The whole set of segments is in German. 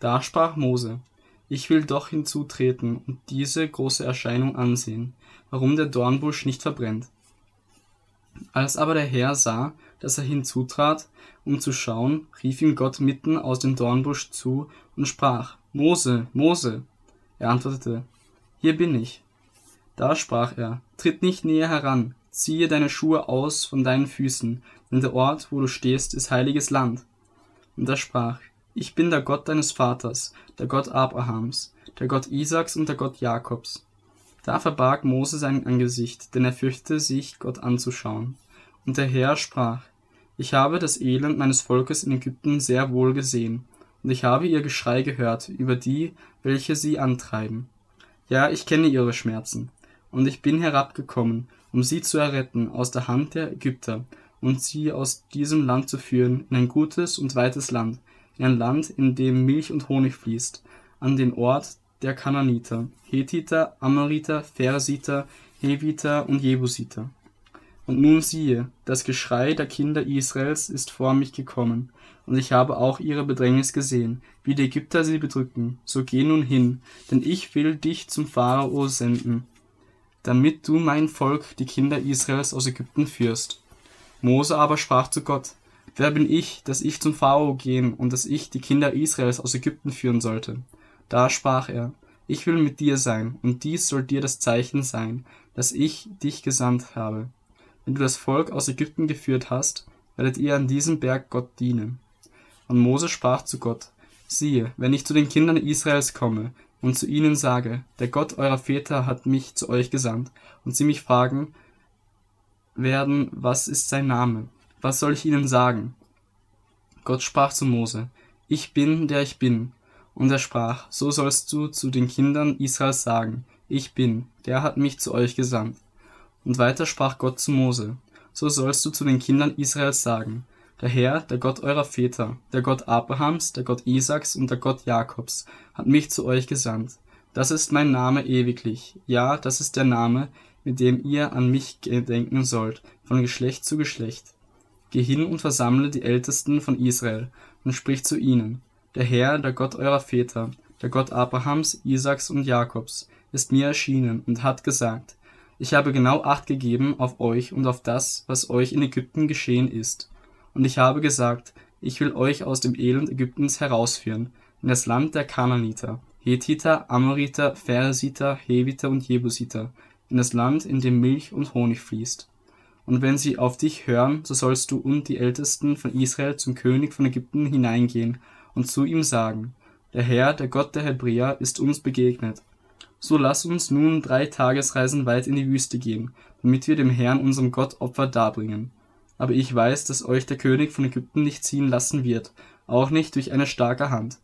Da sprach Mose, ich will doch hinzutreten und diese große Erscheinung ansehen, warum der Dornbusch nicht verbrennt. Als aber der Herr sah, dass er hinzutrat, um zu schauen, rief ihm Gott mitten aus dem Dornbusch zu und sprach, Mose, Mose. Er antwortete, Hier bin ich. Da sprach er, Tritt nicht näher heran, ziehe deine Schuhe aus von deinen Füßen, denn der Ort, wo du stehst, ist heiliges Land. Und er sprach, Ich bin der Gott deines Vaters, der Gott Abrahams, der Gott Isaaks und der Gott Jakobs. Da verbarg Mose sein Angesicht, denn er fürchtete sich, Gott anzuschauen. Und der Herr sprach, Ich habe das Elend meines Volkes in Ägypten sehr wohl gesehen, und ich habe ihr Geschrei gehört über die, welche sie antreiben. Ja, ich kenne ihre Schmerzen, und ich bin herabgekommen, um sie zu erretten aus der Hand der Ägypter und sie aus diesem Land zu führen in ein gutes und weites Land, in ein Land, in dem Milch und Honig fließt, an den Ort der Kananiter, Hethiter, Amoriter, Phersiter, Heviter und Jebusiter. Und nun siehe, das Geschrei der Kinder Israels ist vor mich gekommen, und ich habe auch ihre Bedrängnis gesehen, wie die Ägypter sie bedrücken. So geh nun hin, denn ich will dich zum Pharao senden, damit du mein Volk, die Kinder Israels, aus Ägypten führst. Mose aber sprach zu Gott, Wer bin ich, dass ich zum Pharao gehen und dass ich die Kinder Israels aus Ägypten führen sollte? Da sprach er, Ich will mit dir sein, und dies soll dir das Zeichen sein, dass ich dich gesandt habe. Wenn du das Volk aus Ägypten geführt hast, werdet ihr an diesem Berg Gott dienen. Und Mose sprach zu Gott, Siehe, wenn ich zu den Kindern Israels komme und zu ihnen sage, der Gott eurer Väter hat mich zu euch gesandt, und sie mich fragen werden, was ist sein Name? Was soll ich ihnen sagen? Gott sprach zu Mose, Ich bin, der ich bin. Und er sprach, So sollst du zu den Kindern Israels sagen, Ich bin, der hat mich zu euch gesandt. Und weiter sprach Gott zu Mose, So sollst du zu den Kindern Israels sagen, der Herr, der Gott eurer Väter, der Gott Abrahams, der Gott Isaaks und der Gott Jakobs, hat mich zu euch gesandt. Das ist mein Name ewiglich. Ja, das ist der Name, mit dem ihr an mich gedenken sollt, von Geschlecht zu Geschlecht. Geh hin und versammle die Ältesten von Israel und sprich zu ihnen. Der Herr, der Gott eurer Väter, der Gott Abrahams, Isaaks und Jakobs, ist mir erschienen und hat gesagt, ich habe genau Acht gegeben auf euch und auf das, was euch in Ägypten geschehen ist. Und ich habe gesagt, ich will euch aus dem Elend Ägyptens herausführen, in das Land der Kananiter, Hethiter, Amoriter, Phersiter, Heviter und Jebusiter, in das Land, in dem Milch und Honig fließt. Und wenn sie auf dich hören, so sollst du und die Ältesten von Israel zum König von Ägypten hineingehen und zu ihm sagen, der Herr, der Gott der Hebräer, ist uns begegnet. So lass uns nun drei Tagesreisen weit in die Wüste gehen, damit wir dem Herrn unserem Gott Opfer darbringen. Aber ich weiß, dass euch der König von Ägypten nicht ziehen lassen wird, auch nicht durch eine starke Hand.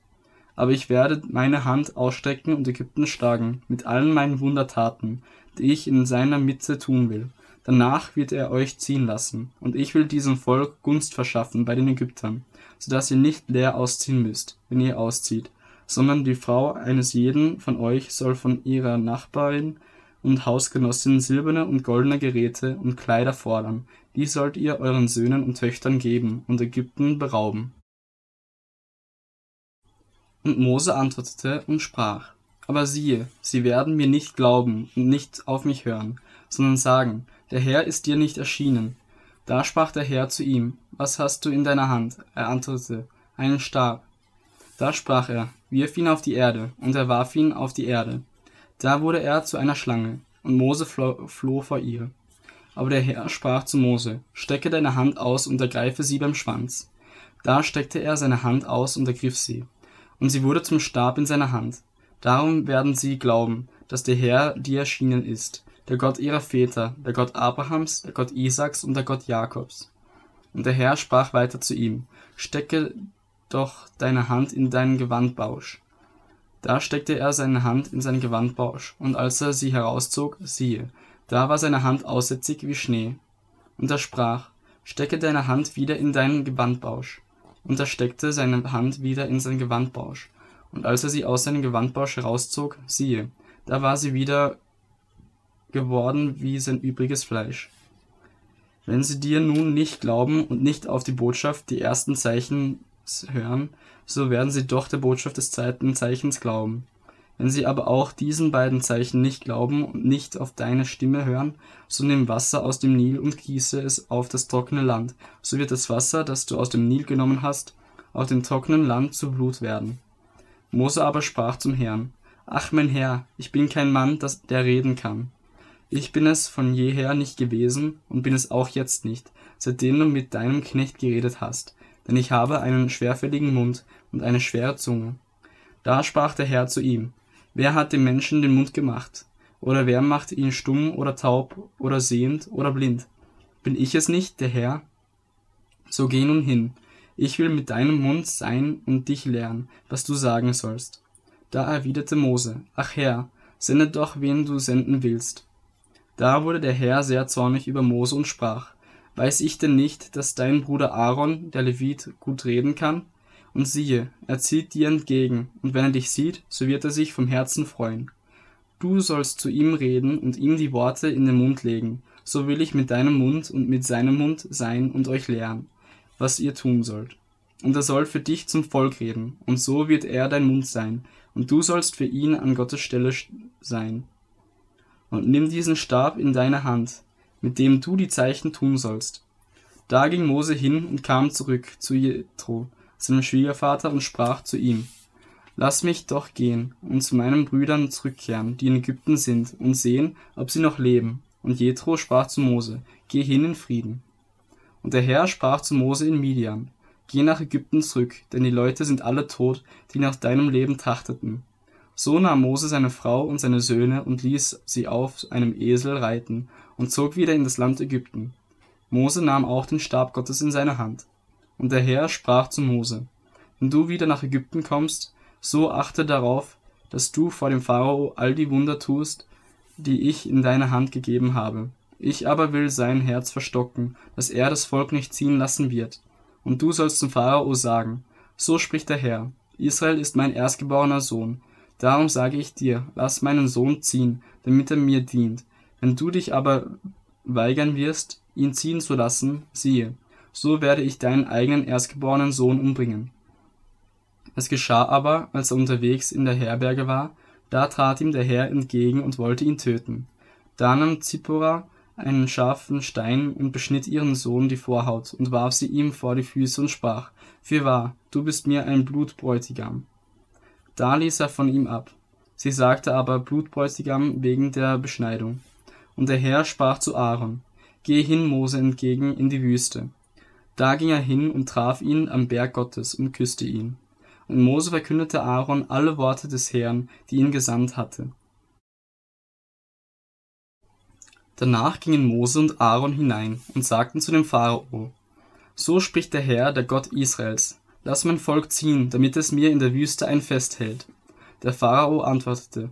Aber ich werde meine Hand ausstrecken und Ägypten schlagen, mit allen meinen Wundertaten, die ich in seiner Mitte tun will. Danach wird er euch ziehen lassen, und ich will diesem Volk Gunst verschaffen bei den Ägyptern, so dass ihr nicht leer ausziehen müsst, wenn ihr auszieht, sondern die Frau eines jeden von euch soll von ihrer Nachbarin und Hausgenossin silberne und goldene Geräte und Kleider fordern, die sollt ihr euren Söhnen und Töchtern geben und Ägypten berauben. Und Mose antwortete und sprach, aber siehe, sie werden mir nicht glauben und nicht auf mich hören, sondern sagen, der Herr ist dir nicht erschienen. Da sprach der Herr zu ihm, was hast du in deiner Hand? Er antwortete, einen Stab. Da sprach er, wirf ihn auf die Erde, und er warf ihn auf die Erde. Da wurde er zu einer Schlange, und Mose floh, floh vor ihr. Aber der Herr sprach zu Mose, strecke deine Hand aus und ergreife sie beim Schwanz. Da steckte er seine Hand aus und ergriff sie, und sie wurde zum Stab in seiner Hand. Darum werden sie glauben, dass der Herr dir erschienen ist, der Gott ihrer Väter, der Gott Abrahams, der Gott Isaaks und der Gott Jakobs. Und der Herr sprach weiter zu ihm, stecke doch deine Hand in deinen Gewandbausch. Da steckte er seine Hand in seinen Gewandbausch, und als er sie herauszog, siehe, da war seine Hand aussätzig wie Schnee. Und er sprach, stecke deine Hand wieder in deinen Gewandbausch. Und er steckte seine Hand wieder in seinen Gewandbausch. Und als er sie aus seinem Gewandbausch herauszog, siehe, da war sie wieder geworden wie sein übriges Fleisch. Wenn sie dir nun nicht glauben und nicht auf die Botschaft die ersten Zeichen hören, so werden sie doch der Botschaft des zweiten Zeichens glauben. Wenn sie aber auch diesen beiden Zeichen nicht glauben und nicht auf deine Stimme hören, so nimm Wasser aus dem Nil und gieße es auf das trockene Land, so wird das Wasser, das du aus dem Nil genommen hast, auf dem trockenen Land zu Blut werden. Mose aber sprach zum Herrn, Ach mein Herr, ich bin kein Mann, das, der reden kann. Ich bin es von jeher nicht gewesen und bin es auch jetzt nicht, seitdem du mit deinem Knecht geredet hast, denn ich habe einen schwerfälligen Mund und eine schwere Zunge. Da sprach der Herr zu ihm, Wer hat dem Menschen den Mund gemacht? Oder wer macht ihn stumm oder taub oder sehend oder blind? Bin ich es nicht, der Herr? So geh nun hin, ich will mit deinem Mund sein und dich lehren, was du sagen sollst. Da erwiderte Mose, Ach Herr, sende doch, wen du senden willst. Da wurde der Herr sehr zornig über Mose und sprach, Weiß ich denn nicht, dass dein Bruder Aaron, der Levit, gut reden kann? Und siehe, er zieht dir entgegen, und wenn er dich sieht, so wird er sich vom Herzen freuen. Du sollst zu ihm reden und ihm die Worte in den Mund legen, so will ich mit deinem Mund und mit seinem Mund sein und euch lehren, was ihr tun sollt. Und er soll für dich zum Volk reden, und so wird er dein Mund sein, und du sollst für ihn an Gottes Stelle sein. Und nimm diesen Stab in deine Hand, mit dem du die Zeichen tun sollst. Da ging Mose hin und kam zurück zu Jethro, seinem Schwiegervater und sprach zu ihm, Lass mich doch gehen und zu meinen Brüdern zurückkehren, die in Ägypten sind, und sehen, ob sie noch leben. Und Jethro sprach zu Mose, Geh hin in Frieden. Und der Herr sprach zu Mose in Midian, Geh nach Ägypten zurück, denn die Leute sind alle tot, die nach deinem Leben trachteten. So nahm Mose seine Frau und seine Söhne und ließ sie auf einem Esel reiten und zog wieder in das Land Ägypten. Mose nahm auch den Stab Gottes in seine Hand. Und der Herr sprach zu Mose, wenn du wieder nach Ägypten kommst, so achte darauf, dass du vor dem Pharao all die Wunder tust, die ich in deine Hand gegeben habe. Ich aber will sein Herz verstocken, dass er das Volk nicht ziehen lassen wird. Und du sollst zum Pharao sagen, so spricht der Herr, Israel ist mein erstgeborener Sohn. Darum sage ich dir, lass meinen Sohn ziehen, damit er mir dient. Wenn du dich aber weigern wirst, ihn ziehen zu lassen, siehe, so werde ich deinen eigenen erstgeborenen Sohn umbringen. Es geschah aber, als er unterwegs in der Herberge war, da trat ihm der Herr entgegen und wollte ihn töten. Da nahm Zippora einen scharfen Stein und beschnitt ihren Sohn die Vorhaut und warf sie ihm vor die Füße und sprach, Fürwahr, du bist mir ein Blutbräutigam. Da ließ er von ihm ab. Sie sagte aber Blutbräutigam wegen der Beschneidung. Und der Herr sprach zu Aaron, Geh hin Mose entgegen in die Wüste. Da ging er hin und traf ihn am Berg Gottes und küsste ihn. Und Mose verkündete Aaron alle Worte des Herrn, die ihn gesandt hatte. Danach gingen Mose und Aaron hinein und sagten zu dem Pharao, So spricht der Herr, der Gott Israels, lass mein Volk ziehen, damit es mir in der Wüste ein Fest hält. Der Pharao antwortete,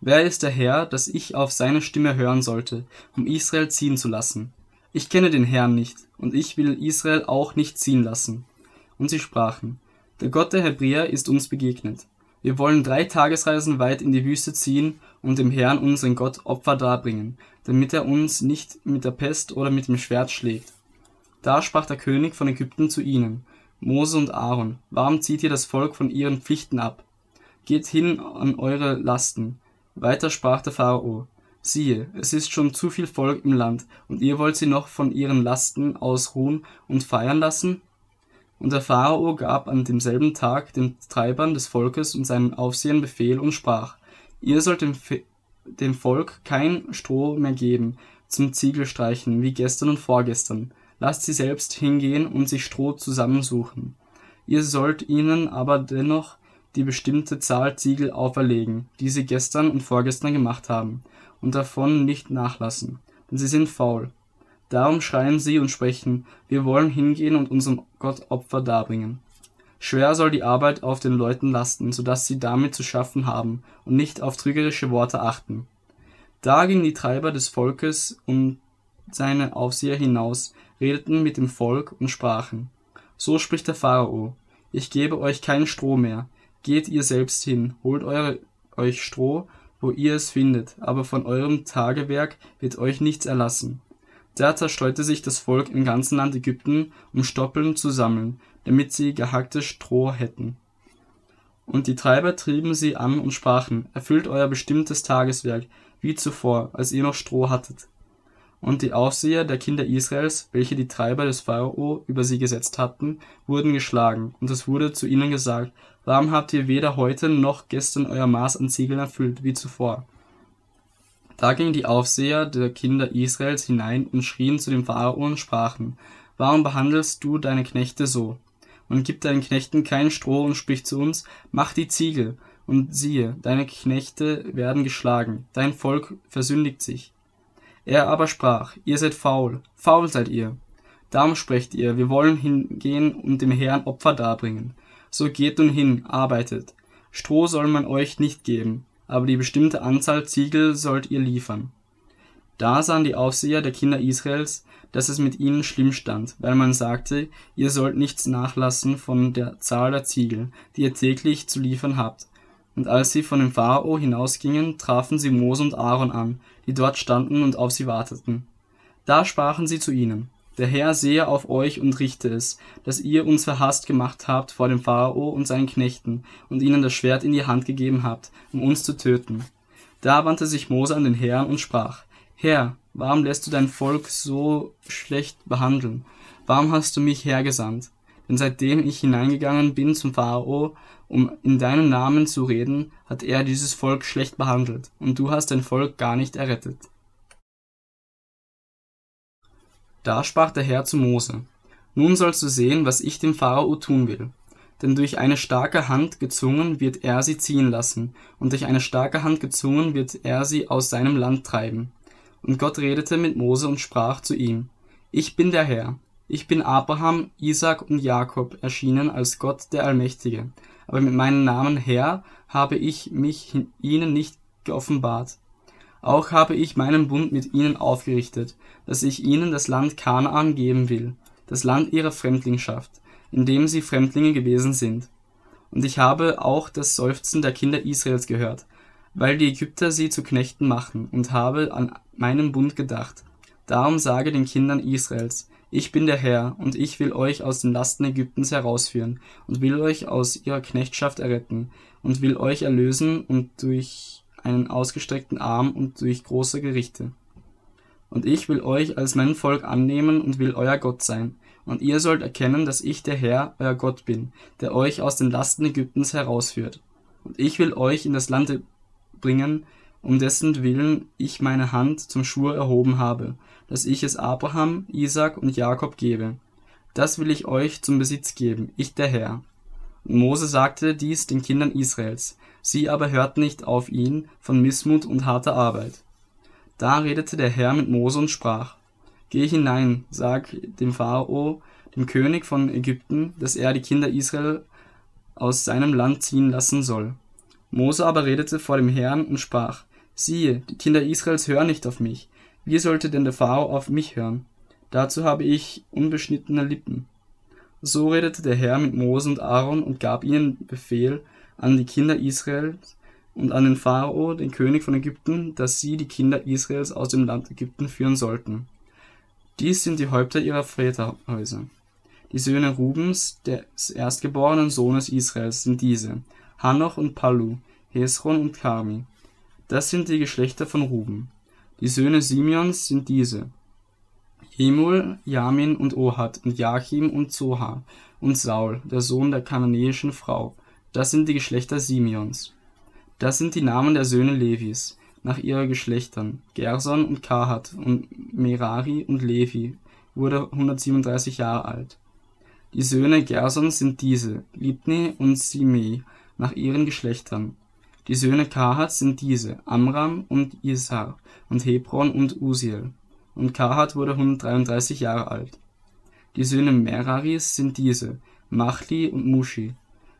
Wer ist der Herr, dass ich auf seine Stimme hören sollte, um Israel ziehen zu lassen? Ich kenne den Herrn nicht, und ich will Israel auch nicht ziehen lassen. Und sie sprachen, der Gott der Hebräer ist uns begegnet. Wir wollen drei Tagesreisen weit in die Wüste ziehen und dem Herrn unseren Gott Opfer darbringen, damit er uns nicht mit der Pest oder mit dem Schwert schlägt. Da sprach der König von Ägypten zu ihnen, Mose und Aaron, warum zieht ihr das Volk von ihren Pflichten ab? Geht hin an eure Lasten. Weiter sprach der Pharao, Siehe, es ist schon zu viel Volk im Land, und ihr wollt sie noch von ihren Lasten ausruhen und feiern lassen? Und der Pharao gab an demselben Tag den Treibern des Volkes und seinen Aufsehern Befehl und sprach, ihr sollt dem, dem Volk kein Stroh mehr geben zum Ziegelstreichen wie gestern und vorgestern, lasst sie selbst hingehen und sich Stroh zusammensuchen. Ihr sollt ihnen aber dennoch die bestimmte Zahl Ziegel auferlegen, die sie gestern und vorgestern gemacht haben, und davon nicht nachlassen, denn sie sind faul. Darum schreien sie und sprechen, wir wollen hingehen und unserem Gott Opfer darbringen. Schwer soll die Arbeit auf den Leuten lasten, so dass sie damit zu schaffen haben und nicht auf trügerische Worte achten. Da gingen die Treiber des Volkes und seine Aufseher hinaus, redeten mit dem Volk und sprachen, so spricht der Pharao, ich gebe euch kein Stroh mehr, geht ihr selbst hin, holt eure, euch Stroh wo ihr es findet, aber von eurem Tagewerk wird euch nichts erlassen. Da zerstreute sich das Volk im ganzen Land Ägypten, um Stoppeln zu sammeln, damit sie gehacktes Stroh hätten. Und die Treiber trieben sie an und sprachen, erfüllt euer bestimmtes Tageswerk, wie zuvor, als ihr noch Stroh hattet. Und die Aufseher der Kinder Israels, welche die Treiber des Pharao über sie gesetzt hatten, wurden geschlagen, und es wurde zu ihnen gesagt, warum habt ihr weder heute noch gestern euer Maß an Ziegeln erfüllt, wie zuvor? Da gingen die Aufseher der Kinder Israels hinein und schrien zu dem Pharao und sprachen, warum behandelst du deine Knechte so? Und gib deinen Knechten kein Stroh und sprich zu uns, mach die Ziegel, und siehe, deine Knechte werden geschlagen, dein Volk versündigt sich. Er aber sprach, ihr seid faul, faul seid ihr. Darum sprecht ihr, wir wollen hingehen und dem Herrn Opfer darbringen. So geht nun hin, arbeitet. Stroh soll man euch nicht geben, aber die bestimmte Anzahl Ziegel sollt ihr liefern. Da sahen die Aufseher der Kinder Israels, dass es mit ihnen schlimm stand, weil man sagte, ihr sollt nichts nachlassen von der Zahl der Ziegel, die ihr täglich zu liefern habt. Und als sie von dem Pharao hinausgingen, trafen sie Mose und Aaron an, die dort standen und auf sie warteten. Da sprachen sie zu ihnen, der Herr sehe auf euch und richte es, dass ihr uns verhasst gemacht habt vor dem Pharao und seinen Knechten und ihnen das Schwert in die Hand gegeben habt, um uns zu töten. Da wandte sich Mose an den Herrn und sprach, Herr, warum lässt du dein Volk so schlecht behandeln? Warum hast du mich hergesandt? Denn seitdem ich hineingegangen bin zum Pharao, um in deinem Namen zu reden, hat er dieses Volk schlecht behandelt, und du hast dein Volk gar nicht errettet. Da sprach der Herr zu Mose, Nun sollst du sehen, was ich dem Pharao tun will. Denn durch eine starke Hand gezwungen wird er sie ziehen lassen, und durch eine starke Hand gezwungen wird er sie aus seinem Land treiben. Und Gott redete mit Mose und sprach zu ihm, Ich bin der Herr, ich bin Abraham, Isaac und Jakob erschienen als Gott der Allmächtige, aber mit meinem Namen Herr habe ich mich ihnen nicht geoffenbart. Auch habe ich meinen Bund mit ihnen aufgerichtet, dass ich ihnen das Land Kanaan geben will, das Land ihrer Fremdlingschaft, in dem sie Fremdlinge gewesen sind. Und ich habe auch das Seufzen der Kinder Israels gehört, weil die Ägypter sie zu Knechten machen, und habe an meinen Bund gedacht. Darum sage den Kindern Israels, ich bin der Herr, und ich will euch aus den Lasten Ägyptens herausführen, und will euch aus ihrer Knechtschaft erretten, und will euch erlösen und durch einen ausgestreckten Arm und durch große Gerichte. Und ich will euch als mein Volk annehmen und will euer Gott sein. Und ihr sollt erkennen, dass ich der Herr, euer Gott bin, der euch aus den Lasten Ägyptens herausführt. Und ich will euch in das Land bringen, um dessen Willen ich meine Hand zum Schwur erhoben habe, dass ich es Abraham, Isaac und Jakob gebe. Das will ich euch zum Besitz geben, ich der Herr. Und Mose sagte dies den Kindern Israels. Sie aber hörten nicht auf ihn von Missmut und harter Arbeit. Da redete der Herr mit Mose und sprach, Geh hinein, sag dem Pharao, dem König von Ägypten, dass er die Kinder Israel aus seinem Land ziehen lassen soll. Mose aber redete vor dem Herrn und sprach, Siehe, die Kinder Israels hören nicht auf mich. Wie sollte denn der Pharao auf mich hören? Dazu habe ich unbeschnittene Lippen. So redete der Herr mit Mose und Aaron und gab ihnen Befehl, an die Kinder Israels und an den Pharao, den König von Ägypten, dass sie die Kinder Israels aus dem Land Ägypten führen sollten. Dies sind die Häupter ihrer Väterhäuser. Die Söhne Rubens, des erstgeborenen Sohnes Israels, sind diese, Hanoch und Palu, Hesron und Karmi. Das sind die Geschlechter von Ruben. Die Söhne Simeons sind diese, Emul, Jamin und Ohad und Jachim und Zoha und Saul, der Sohn der kananäischen Frau, das sind die Geschlechter Simeons. Das sind die Namen der Söhne Levis, nach ihren Geschlechtern. Gerson und Kahat und Merari und Levi wurde 137 Jahre alt. Die Söhne Gersons sind diese, Libni und Simei, nach ihren Geschlechtern. Die Söhne Kahat sind diese, Amram und Isar und Hebron und Usiel. Und Kahat wurde 133 Jahre alt. Die Söhne Meraris sind diese, Machli und Mushi.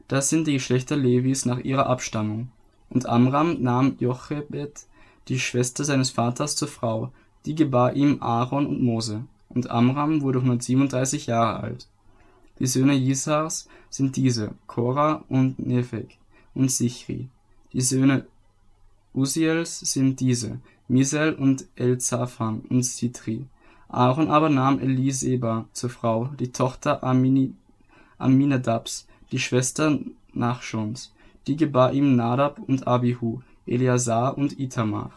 Das sind die Geschlechter Levis nach ihrer Abstammung. Und Amram nahm Jochebed, die Schwester seines Vaters, zur Frau, die gebar ihm Aaron und Mose. Und Amram wurde 137 Jahre alt. Die Söhne Jisars sind diese, Korah und Nepheg und Sichri. Die Söhne Usiels sind diese, Misel und Elzaphan und Sitri. Aaron aber nahm Eliseba zur Frau, die Tochter Aminadabs, die Schwester Nachschons. Die gebar ihm Nadab und Abihu, Eleazar und Itamar.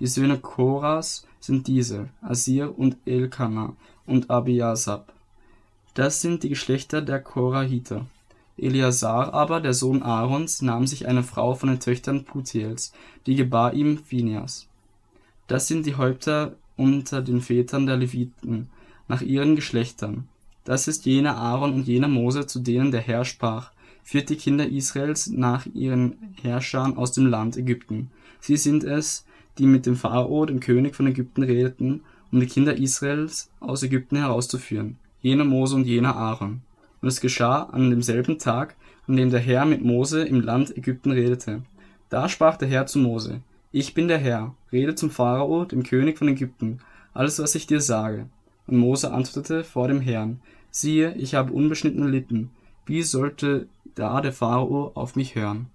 Die Söhne Koras sind diese, Asir und Elkana und Abiasab. Das sind die Geschlechter der Korahiter. Eleazar aber, der Sohn Aarons, nahm sich eine Frau von den Töchtern Putiels, die gebar ihm Phinias. Das sind die Häupter unter den Vätern der Leviten, nach ihren Geschlechtern. Das ist jener Aaron und jener Mose, zu denen der Herr sprach, führt die Kinder Israels nach ihren Herrschern aus dem Land Ägypten. Sie sind es, die mit dem Pharao, dem König von Ägypten, redeten, um die Kinder Israels aus Ägypten herauszuführen, jener Mose und jener Aaron. Und es geschah an demselben Tag, an dem der Herr mit Mose im Land Ägypten redete. Da sprach der Herr zu Mose, Ich bin der Herr, rede zum Pharao, dem König von Ägypten, alles, was ich dir sage. Und Mose antwortete vor dem Herrn, siehe, ich habe unbeschnittene Lippen, wie sollte da der Pharao auf mich hören?